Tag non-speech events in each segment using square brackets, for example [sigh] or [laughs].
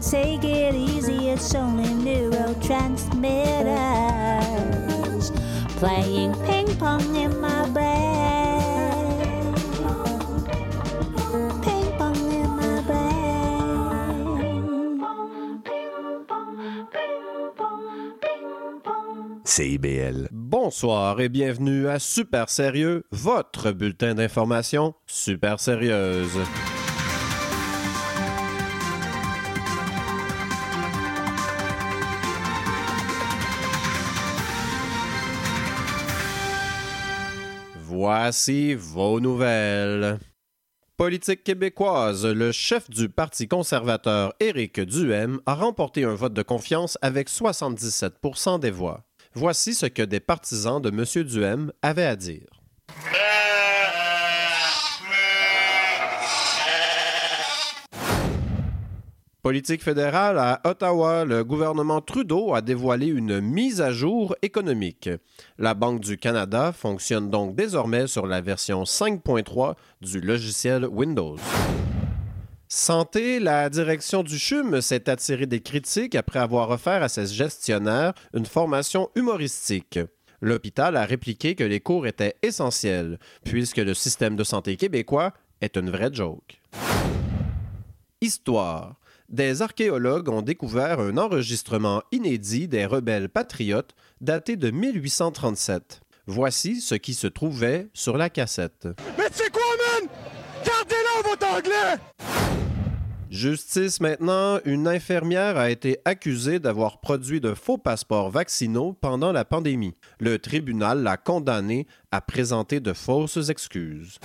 take it easy, it's only neurotransmitters playing ping pong in my brain. Ping pong in my brain. CIBL. Bonsoir et bienvenue à Super Sérieux, votre bulletin d'information super sérieuse. Voici vos nouvelles. Politique québécoise, le chef du Parti conservateur Éric Duhem a remporté un vote de confiance avec 77% des voix. Voici ce que des partisans de M. Duhem avaient à dire. Politique fédérale à Ottawa, le gouvernement Trudeau a dévoilé une mise à jour économique. La Banque du Canada fonctionne donc désormais sur la version 5.3 du logiciel Windows. Santé, la direction du CHUM s'est attirée des critiques après avoir offert à ses gestionnaires une formation humoristique. L'hôpital a répliqué que les cours étaient essentiels, puisque le système de santé québécois est une vraie joke. Histoire. Des archéologues ont découvert un enregistrement inédit des rebelles patriotes daté de 1837. Voici ce qui se trouvait sur la cassette. Mais sais quoi, man? Gardez-la, votre anglais! Justice maintenant, une infirmière a été accusée d'avoir produit de faux passeports vaccinaux pendant la pandémie. Le tribunal l'a condamnée à présenter de fausses excuses.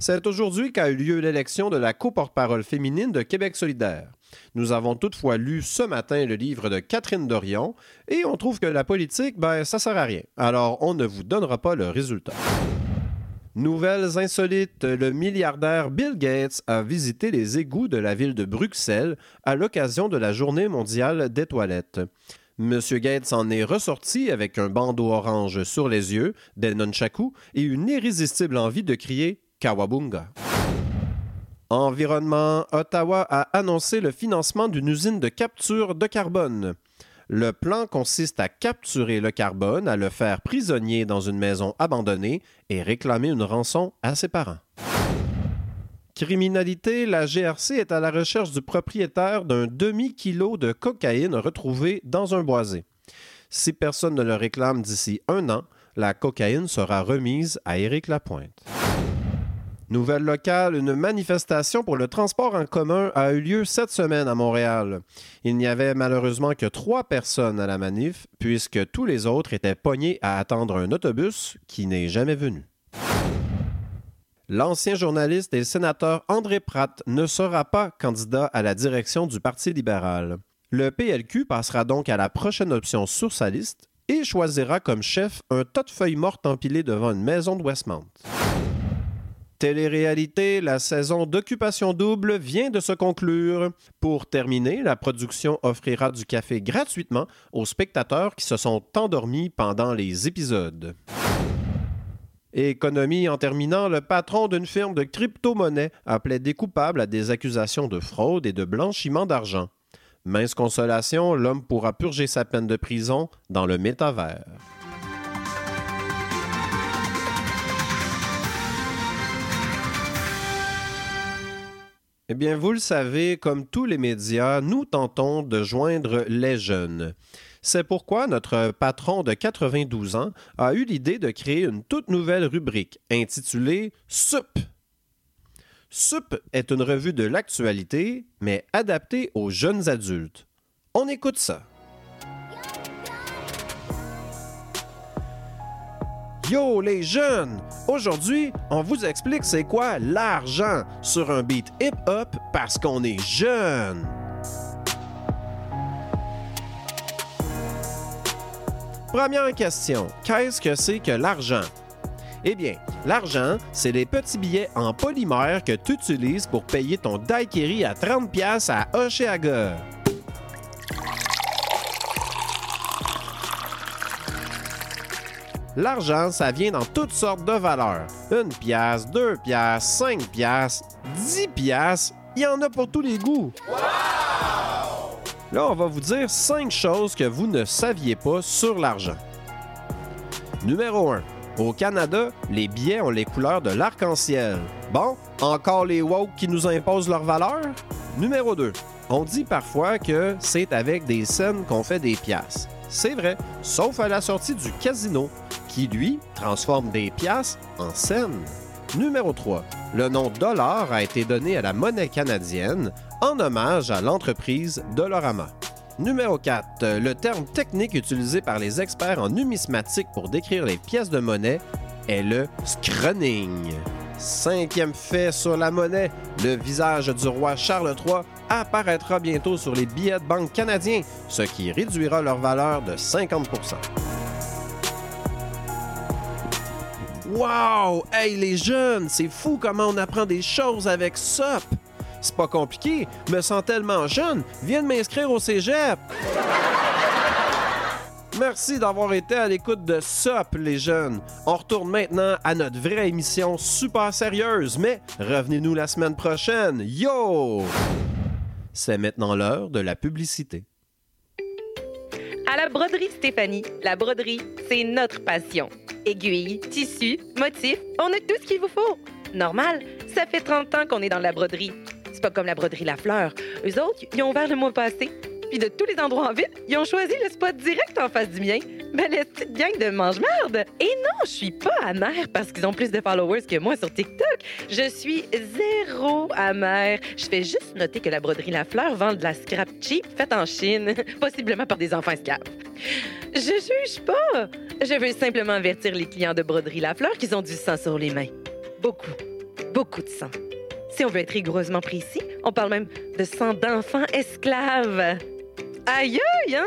C'est aujourd'hui qu'a eu lieu l'élection de la co-porte-parole féminine de Québec solidaire. Nous avons toutefois lu ce matin le livre de Catherine Dorion et on trouve que la politique, ben, ça sert à rien. Alors, on ne vous donnera pas le résultat. Nouvelles insolites, le milliardaire Bill Gates a visité les égouts de la ville de Bruxelles à l'occasion de la Journée mondiale des toilettes. Monsieur Gates en est ressorti avec un bandeau orange sur les yeux, des nunchakus et une irrésistible envie de crier Kawabunga. Environnement, Ottawa a annoncé le financement d'une usine de capture de carbone. Le plan consiste à capturer le carbone, à le faire prisonnier dans une maison abandonnée et réclamer une rançon à ses parents. Criminalité, la GRC est à la recherche du propriétaire d'un demi-kilo de cocaïne retrouvé dans un boisé. Si personne ne le réclame d'ici un an, la cocaïne sera remise à Éric Lapointe. Nouvelle locale, une manifestation pour le transport en commun a eu lieu cette semaine à Montréal. Il n'y avait malheureusement que trois personnes à la manif, puisque tous les autres étaient pognés à attendre un autobus qui n'est jamais venu. L'ancien journaliste et sénateur André Pratt ne sera pas candidat à la direction du Parti libéral. Le PLQ passera donc à la prochaine option sur sa liste et choisira comme chef un tas de feuilles mortes empilées devant une maison de Westmount. Télé-réalité, la saison d'Occupation Double vient de se conclure. Pour terminer, la production offrira du café gratuitement aux spectateurs qui se sont endormis pendant les épisodes. Économie en terminant, le patron d'une firme de crypto-monnaie appelait des coupables à des accusations de fraude et de blanchiment d'argent. Mince consolation, l'homme pourra purger sa peine de prison dans le métavers. Eh bien, vous le savez, comme tous les médias, nous tentons de joindre les jeunes. C'est pourquoi notre patron de 92 ans a eu l'idée de créer une toute nouvelle rubrique intitulée SUP. SUP est une revue de l'actualité, mais adaptée aux jeunes adultes. On écoute ça. Yo les jeunes! Aujourd'hui, on vous explique c'est quoi l'argent sur un beat hip-hop parce qu'on est jeune. Première question, qu'est-ce que c'est que l'argent? Eh bien, l'argent, c'est les petits billets en polymère que tu utilises pour payer ton daiquiri à 30$ à Oshéaga. L'argent, ça vient dans toutes sortes de valeurs. Une pièce, deux pièces, cinq pièces, dix pièces, il y en a pour tous les goûts. Là, on va vous dire cinq choses que vous ne saviez pas sur l'argent. Numéro 1. Au Canada, les billets ont les couleurs de l'arc-en-ciel. Bon, encore les woke qui nous imposent leurs valeurs? Numéro 2. On dit parfois que c'est avec des scènes qu'on fait des pièces. C'est vrai, sauf à la sortie du casino, qui lui transforme des pièces en scènes. Numéro 3. Le nom dollar a été donné à la monnaie canadienne en hommage à l'entreprise Dolorama. Numéro 4. Le terme technique utilisé par les experts en numismatique pour décrire les pièces de monnaie est le scrunning. Cinquième fait sur la monnaie, le visage du roi Charles III apparaîtra bientôt sur les billets de banque canadiens, ce qui réduira leur valeur de 50 Wow! Hey les jeunes, c'est fou comment on apprend des choses avec SOP! C'est pas compliqué, me sens tellement jeune, viens de m'inscrire au cégep! Merci d'avoir été à l'écoute de SOP, les jeunes. On retourne maintenant à notre vraie émission super sérieuse, mais revenez-nous la semaine prochaine. Yo! C'est maintenant l'heure de la publicité. À la broderie Stéphanie, la broderie, c'est notre passion. Aiguilles, tissus, motifs, on a tout ce qu'il vous faut. Normal, ça fait 30 ans qu'on est dans la broderie. C'est pas comme la broderie La Fleur. Eux autres, ils ont ouvert le mois passé. Puis de tous les endroits en ville, ils ont choisi le spot direct en face du mien. Ben, la petite gang de mange-merde. Et non, je suis pas amère parce qu'ils ont plus de followers que moi sur TikTok. Je suis zéro amère. Je fais juste noter que la broderie La Fleur vend de la scrap cheap faite en Chine, [laughs] possiblement par des enfants esclaves. Je juge pas. Je veux simplement avertir les clients de broderie La Fleur qu'ils ont du sang sur les mains. Beaucoup, beaucoup de sang. Si on veut être rigoureusement précis, on parle même de sang d'enfants esclaves. Aïe, hein?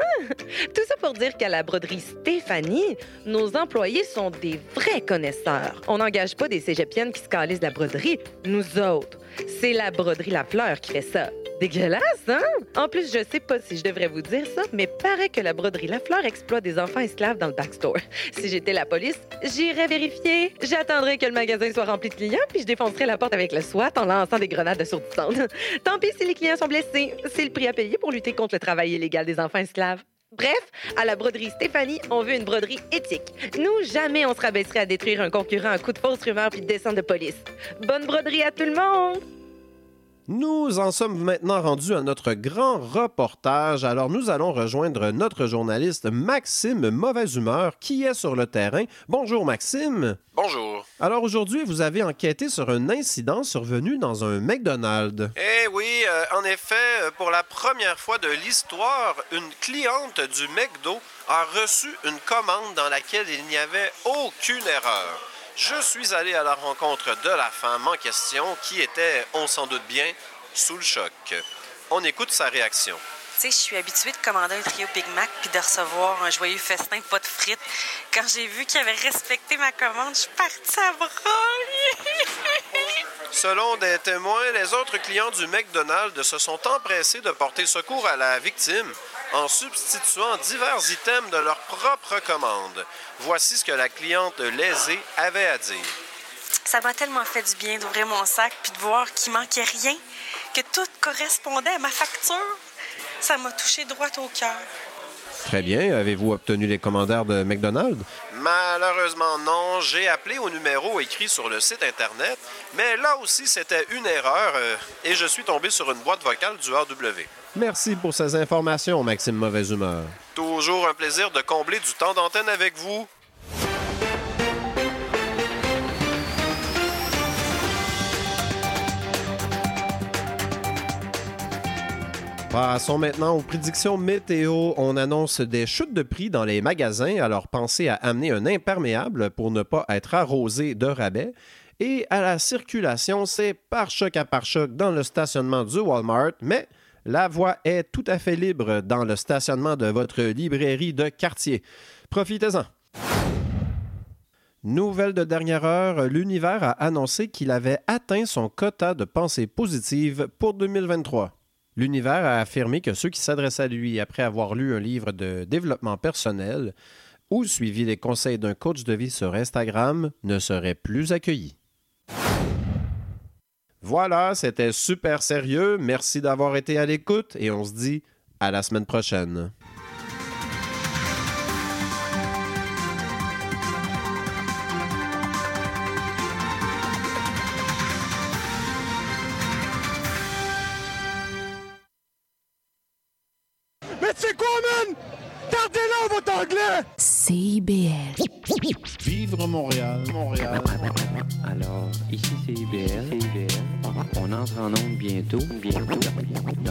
Tout ça pour dire qu'à la broderie Stéphanie, nos employés sont des vrais connaisseurs. On n'engage pas des cégepiennes qui se la broderie. Nous autres, c'est la broderie La Fleur qui fait ça. Dégueulasse, hein? En plus, je sais pas si je devrais vous dire ça, mais paraît que la broderie La Fleur exploite des enfants esclaves dans le backstore. Si j'étais la police, j'irais vérifier. J'attendrais que le magasin soit rempli de clients, puis je défoncerais la porte avec le SWAT en lançant des grenades assourdissantes. [laughs] Tant pis si les clients sont blessés. C'est le prix à payer pour lutter contre le travail illégal des enfants esclaves. Bref, à la broderie Stéphanie, on veut une broderie éthique. Nous, jamais on se rabaisserait à détruire un concurrent à coup de fausses rumeurs puis de descente de police. Bonne broderie à tout le monde! Nous en sommes maintenant rendus à notre grand reportage. Alors nous allons rejoindre notre journaliste Maxime Mauvaise Humeur qui est sur le terrain. Bonjour Maxime. Bonjour. Alors aujourd'hui, vous avez enquêté sur un incident survenu dans un McDonald's. Eh oui, euh, en effet, euh, pour la première fois de l'histoire, une cliente du McDo a reçu une commande dans laquelle il n'y avait aucune erreur. Je suis allé à la rencontre de la femme en question qui était, on s'en doute bien, sous le choc. On écoute sa réaction. Tu sais, je suis habituée de commander un trio Big Mac puis de recevoir un joyeux festin pas de frites. Quand j'ai vu qu'il avait respecté ma commande, je suis partie à broyer. [laughs] Selon des témoins, les autres clients du McDonald's se sont empressés de porter secours à la victime en substituant divers items de leur propre commande. Voici ce que la cliente lésée avait à dire. Ça m'a tellement fait du bien d'ouvrir mon sac puis de voir qu'il manquait rien, que tout correspondait à ma facture. Ça m'a touché droit au cœur. Très bien. Avez-vous obtenu les commandeurs de McDonald's? Malheureusement non, j'ai appelé au numéro écrit sur le site Internet, mais là aussi c'était une erreur euh, et je suis tombé sur une boîte vocale du AW. Merci pour ces informations, Maxime Mauvaise Humeur. Toujours un plaisir de combler du temps d'antenne avec vous. Passons maintenant aux prédictions météo. On annonce des chutes de prix dans les magasins, alors pensez à amener un imperméable pour ne pas être arrosé de rabais. Et à la circulation, c'est par choc à par choc dans le stationnement du Walmart, mais la voie est tout à fait libre dans le stationnement de votre librairie de quartier. Profitez-en. Nouvelle de dernière heure, l'univers a annoncé qu'il avait atteint son quota de pensées positives pour 2023. L'univers a affirmé que ceux qui s'adressent à lui après avoir lu un livre de développement personnel ou suivi les conseils d'un coach de vie sur Instagram ne seraient plus accueillis. Voilà, c'était super sérieux. Merci d'avoir été à l'écoute et on se dit à la semaine prochaine. Mais tu sais quoi, man? Gardez-le, votre anglais! CIBL. Vivre Montréal, Montréal. Alors, ici c'est IBL. On entre en onde bientôt. Bientôt. Dans